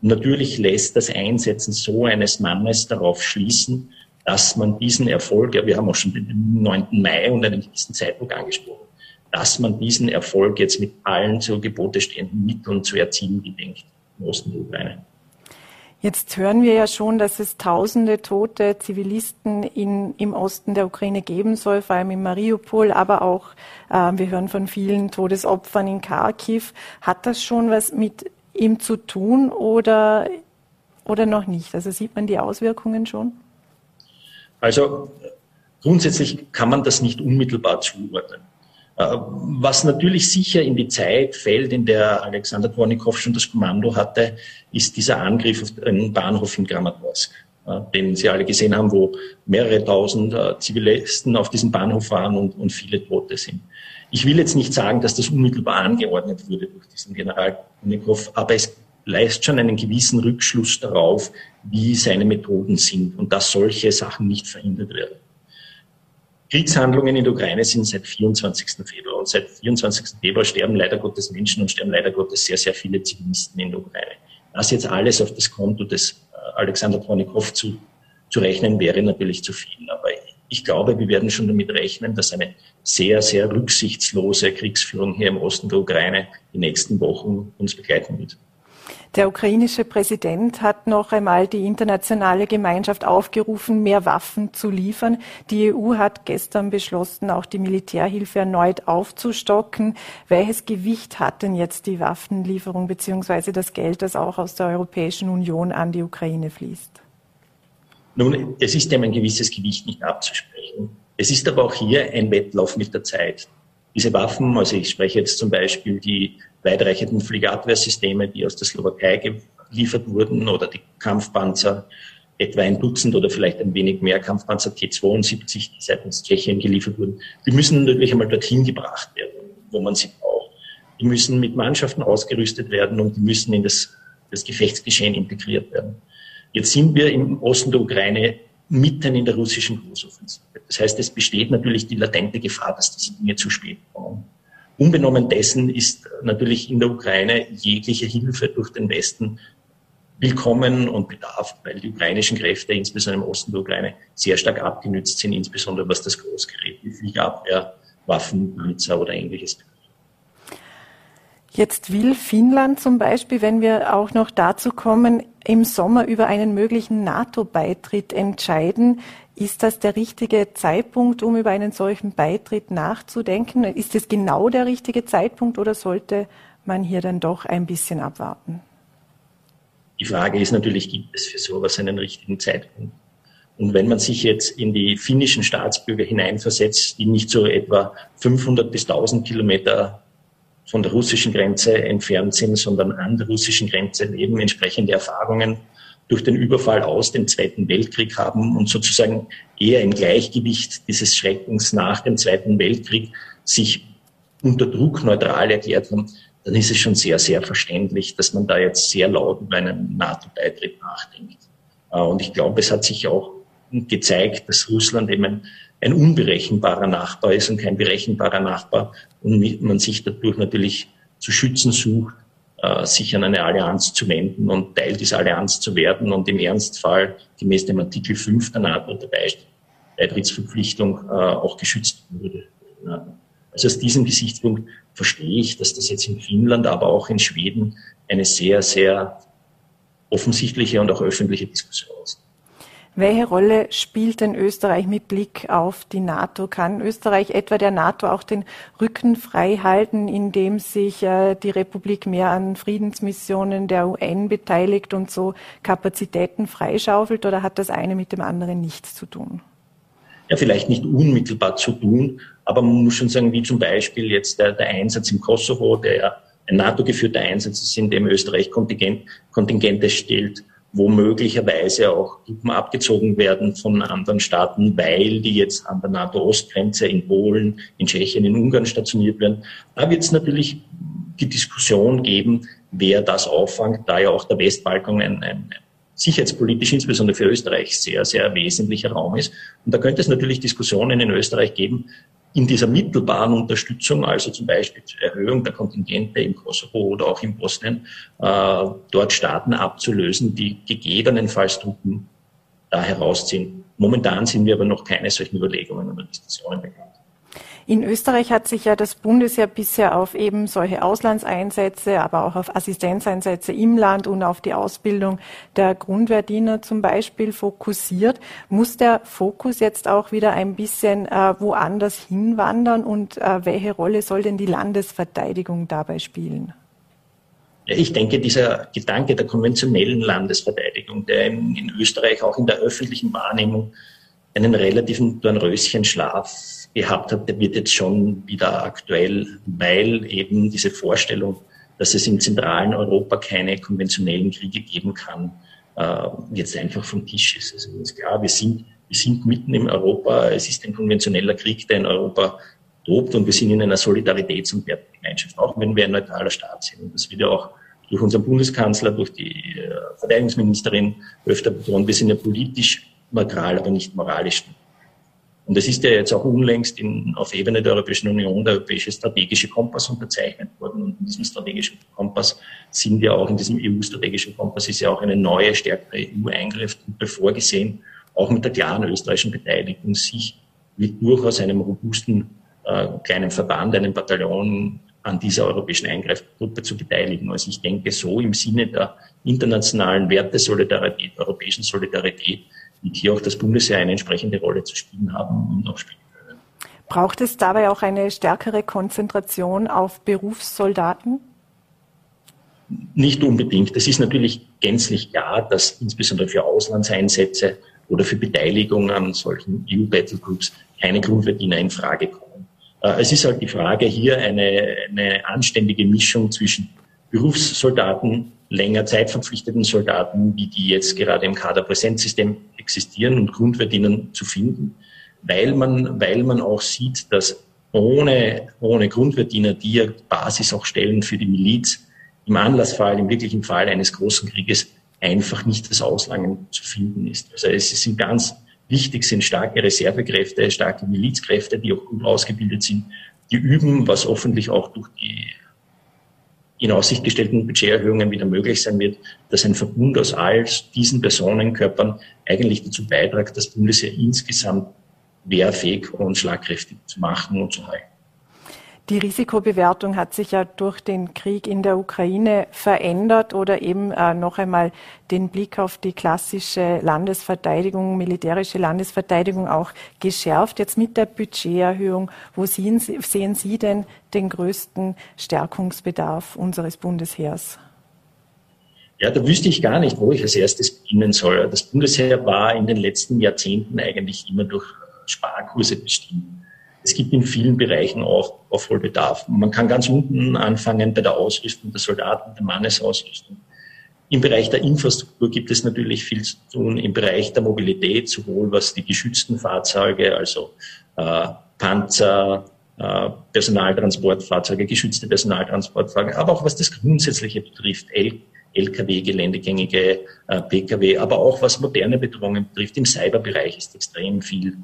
Und natürlich lässt das Einsetzen so eines Mannes darauf schließen, dass man diesen Erfolg, ja, wir haben auch schon den 9. Mai und einen gewissen Zeitpunkt angesprochen, dass man diesen Erfolg jetzt mit allen zu Gebote stehenden Mitteln zu erzielen gedenkt im Osten der Ukraine. Jetzt hören wir ja schon, dass es tausende tote Zivilisten in, im Osten der Ukraine geben soll, vor allem in Mariupol, aber auch äh, wir hören von vielen Todesopfern in Kharkiv. Hat das schon was mit ihm zu tun oder, oder noch nicht? Also sieht man die Auswirkungen schon? Also grundsätzlich kann man das nicht unmittelbar zuordnen. Äh, was natürlich sicher in die Zeit fällt, in der Alexander Dvornikow schon das Kommando hatte, ist dieser Angriff auf den Bahnhof in Kramatorsk, den Sie alle gesehen haben, wo mehrere tausend äh, Zivilisten auf diesem Bahnhof waren und, und viele Tote sind. Ich will jetzt nicht sagen, dass das unmittelbar angeordnet wurde durch diesen General Dvornikow, aber es leistet schon einen gewissen Rückschluss darauf, wie seine Methoden sind und dass solche Sachen nicht verhindert werden. Kriegshandlungen in der Ukraine sind seit 24. Februar. Und seit 24. Februar sterben leider Gottes Menschen und sterben leider Gottes sehr, sehr viele Zivilisten in der Ukraine. Das jetzt alles auf das Konto des äh, Alexander Pronikow zu, zu rechnen, wäre natürlich zu viel. Aber ich glaube, wir werden schon damit rechnen, dass eine sehr, sehr rücksichtslose Kriegsführung hier im Osten der Ukraine die nächsten Wochen uns begleiten wird. Der ukrainische Präsident hat noch einmal die internationale Gemeinschaft aufgerufen, mehr Waffen zu liefern. Die EU hat gestern beschlossen, auch die Militärhilfe erneut aufzustocken. Welches Gewicht hat denn jetzt die Waffenlieferung beziehungsweise das Geld, das auch aus der Europäischen Union an die Ukraine fließt? Nun, es ist dem ein gewisses Gewicht nicht abzusprechen. Es ist aber auch hier ein Wettlauf mit der Zeit. Diese Waffen, also ich spreche jetzt zum Beispiel die weitreichenden Fliegerabwehrsysteme, die aus der Slowakei geliefert wurden, oder die Kampfpanzer, etwa ein Dutzend oder vielleicht ein wenig mehr Kampfpanzer T-72, die seitens Tschechien geliefert wurden, die müssen natürlich einmal dorthin gebracht werden, wo man sie braucht. Die müssen mit Mannschaften ausgerüstet werden und die müssen in das, das Gefechtsgeschehen integriert werden. Jetzt sind wir im Osten der Ukraine mitten in der russischen Großoffensive. Das heißt, es besteht natürlich die latente Gefahr, dass diese Dinge zu spät kommen. Unbenommen dessen ist natürlich in der Ukraine jegliche Hilfe durch den Westen willkommen und bedarf, weil die ukrainischen Kräfte, insbesondere im Osten der Ukraine, sehr stark abgenützt sind, insbesondere was das Großgerät wie Fliegerabwehr, Waffen, Panzer oder ähnliches betrifft. Jetzt will Finnland zum Beispiel, wenn wir auch noch dazu kommen, im Sommer über einen möglichen NATO-Beitritt entscheiden. Ist das der richtige Zeitpunkt, um über einen solchen Beitritt nachzudenken? Ist es genau der richtige Zeitpunkt oder sollte man hier dann doch ein bisschen abwarten? Die Frage ist natürlich, gibt es für sowas einen richtigen Zeitpunkt? Und wenn man sich jetzt in die finnischen Staatsbürger hineinversetzt, die nicht so etwa 500 bis 1000 Kilometer von der russischen Grenze entfernt sind, sondern an der russischen Grenze leben, entsprechende Erfahrungen durch den Überfall aus dem Zweiten Weltkrieg haben und sozusagen eher im Gleichgewicht dieses Schreckens nach dem Zweiten Weltkrieg sich unter Druck neutral erklärt haben, dann ist es schon sehr, sehr verständlich, dass man da jetzt sehr laut über einen NATO-Beitritt nachdenkt. Äh, und ich glaube, es hat sich auch gezeigt, dass Russland eben ein unberechenbarer Nachbar ist und kein berechenbarer Nachbar und man sich dadurch natürlich zu schützen sucht, äh, sich an eine Allianz zu wenden und Teil dieser Allianz zu werden und im Ernstfall gemäß dem Artikel 5 der NATO der Beitrittsverpflichtung äh, auch geschützt würde. Also aus diesem Gesichtspunkt verstehe ich, dass das jetzt in Finnland, aber auch in Schweden eine sehr, sehr offensichtliche und auch öffentliche Diskussion ist. Welche Rolle spielt denn Österreich mit Blick auf die NATO? Kann Österreich etwa der NATO auch den Rücken frei halten, indem sich äh, die Republik mehr an Friedensmissionen der UN beteiligt und so Kapazitäten freischaufelt? Oder hat das eine mit dem anderen nichts zu tun? Ja, vielleicht nicht unmittelbar zu tun, aber man muss schon sagen, wie zum Beispiel jetzt der, der Einsatz im Kosovo, der ein NATO-geführter Einsatz ist, in dem Österreich Kontingent, Kontingente stellt wo möglicherweise auch Truppen abgezogen werden von anderen Staaten, weil die jetzt an der NATO-Ostgrenze in Polen, in Tschechien, in Ungarn stationiert werden. Da wird es natürlich die Diskussion geben, wer das auffangt, da ja auch der Westbalkan ein, ein sicherheitspolitisch, insbesondere für Österreich, sehr, sehr wesentlicher Raum ist. Und da könnte es natürlich Diskussionen in Österreich geben, in dieser mittelbaren Unterstützung, also zum Beispiel zur Erhöhung der Kontingente im Kosovo oder auch in Bosnien, äh, dort Staaten abzulösen, die gegebenenfalls Truppen da herausziehen. Momentan sind wir aber noch keine solchen Überlegungen oder Diskussionen bekannt. In Österreich hat sich ja das Bundesheer bisher auf eben solche Auslandseinsätze, aber auch auf Assistenzeinsätze im Land und auf die Ausbildung der Grundwehrdiener zum Beispiel fokussiert. Muss der Fokus jetzt auch wieder ein bisschen äh, woanders hinwandern und äh, welche Rolle soll denn die Landesverteidigung dabei spielen? Ich denke, dieser Gedanke der konventionellen Landesverteidigung, der in, in Österreich auch in der öffentlichen Wahrnehmung einen relativen Dornröschenschlaf gehabt hat, der wird jetzt schon wieder aktuell, weil eben diese Vorstellung, dass es im zentralen Europa keine konventionellen Kriege geben kann, äh, jetzt einfach vom Tisch ist. Also ist klar, wir sind, wir sind mitten in Europa. Es ist ein konventioneller Krieg, der in Europa tobt und wir sind in einer Solidaritäts- und Wertegemeinschaft, auch wenn wir ein neutraler Staat sind. Und das wird ja auch durch unseren Bundeskanzler, durch die äh, Verteidigungsministerin öfter betont. Wir sind ja politisch neutral, aber nicht moralisch. Und es ist ja jetzt auch unlängst in, auf Ebene der Europäischen Union der Europäische Strategische Kompass unterzeichnet worden. Und in diesem strategischen Kompass sind ja auch, in diesem EU-strategischen Kompass ist ja auch eine neue, stärkere EU-Eingriffsgruppe vorgesehen, auch mit der klaren österreichischen Beteiligung, sich mit durchaus einem robusten äh, kleinen Verband, einem Bataillon an dieser europäischen Eingreifgruppe zu beteiligen. Also ich denke, so im Sinne der internationalen Wertesolidarität, europäischen Solidarität, wird hier auch das Bundesheer eine entsprechende Rolle zu spielen haben und auch spielen können. Braucht es dabei auch eine stärkere Konzentration auf Berufssoldaten? Nicht unbedingt. Es ist natürlich gänzlich klar, dass insbesondere für Auslandseinsätze oder für Beteiligung an solchen EU-Battlegroups keine Grundverdiener in Frage kommen. Äh, es ist halt die Frage, hier eine, eine anständige Mischung zwischen Berufssoldaten, länger zeitverpflichteten Soldaten, wie die jetzt gerade im Kaderpräsenzsystem existieren und Grundverdienern zu finden, weil man, weil man auch sieht, dass ohne, ohne Grundverdiener, die ja Basis auch stellen für die Miliz, im Anlassfall, im wirklichen Fall eines großen Krieges einfach nicht das Auslangen zu finden ist. Also es sind ganz wichtig, sind starke Reservekräfte, starke Milizkräfte, die auch gut ausgebildet sind, die üben, was hoffentlich auch durch die in Aussicht gestellten Budgeterhöhungen wieder möglich sein wird, dass ein Verbund aus all diesen Personenkörpern eigentlich dazu beiträgt, das Bundesheer insgesamt wehrfähig und schlagkräftig zu machen und zu halten. Die Risikobewertung hat sich ja durch den Krieg in der Ukraine verändert oder eben äh, noch einmal den Blick auf die klassische Landesverteidigung, militärische Landesverteidigung auch geschärft. Jetzt mit der Budgeterhöhung, wo sehen Sie, sehen Sie denn den größten Stärkungsbedarf unseres Bundesheers? Ja, da wüsste ich gar nicht, wo ich als erstes beginnen soll. Das Bundesheer war in den letzten Jahrzehnten eigentlich immer durch Sparkurse bestimmt. Es gibt in vielen Bereichen auch Aufholbedarf. Man kann ganz unten anfangen bei der Ausrüstung der Soldaten, der Mannesausrüstung. Im Bereich der Infrastruktur gibt es natürlich viel zu tun. Im Bereich der Mobilität, sowohl was die geschützten Fahrzeuge, also äh, Panzer, äh, Personaltransportfahrzeuge, geschützte Personaltransportfahrzeuge, aber auch was das Grundsätzliche betrifft, L Lkw, geländegängige äh, Pkw, aber auch was moderne Bedrohungen betrifft. Im Cyberbereich ist extrem viel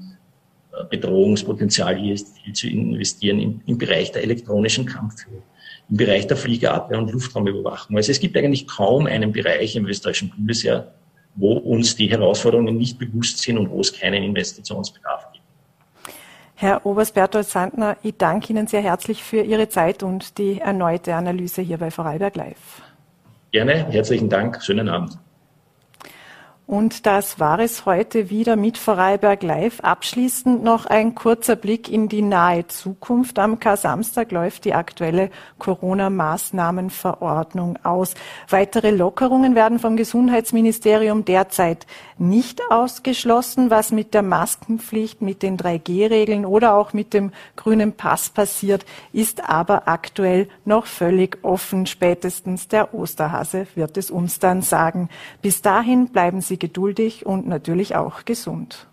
Bedrohungspotenzial hier ist, viel zu investieren im, im Bereich der elektronischen Kampfführung, im Bereich der Fliegerabwehr und Luftraumüberwachung. Also es gibt eigentlich kaum einen Bereich im österreichischen Bundesheer, wo uns die Herausforderungen nicht bewusst sind und wo es keinen Investitionsbedarf gibt. Herr Oberst Bertolt Sandner, ich danke Ihnen sehr herzlich für Ihre Zeit und die erneute Analyse hier bei Vorarlberg Live. Gerne, herzlichen Dank, schönen Abend. Und das war es heute wieder mit Vorarlberg Live. Abschließend noch ein kurzer Blick in die nahe Zukunft. Am Kar-Samstag läuft die aktuelle Corona-Maßnahmenverordnung aus. Weitere Lockerungen werden vom Gesundheitsministerium derzeit nicht ausgeschlossen. Was mit der Maskenpflicht, mit den 3G-Regeln oder auch mit dem grünen Pass passiert, ist aber aktuell noch völlig offen. Spätestens der Osterhase wird es uns dann sagen. Bis dahin bleiben Sie geduldig und natürlich auch gesund.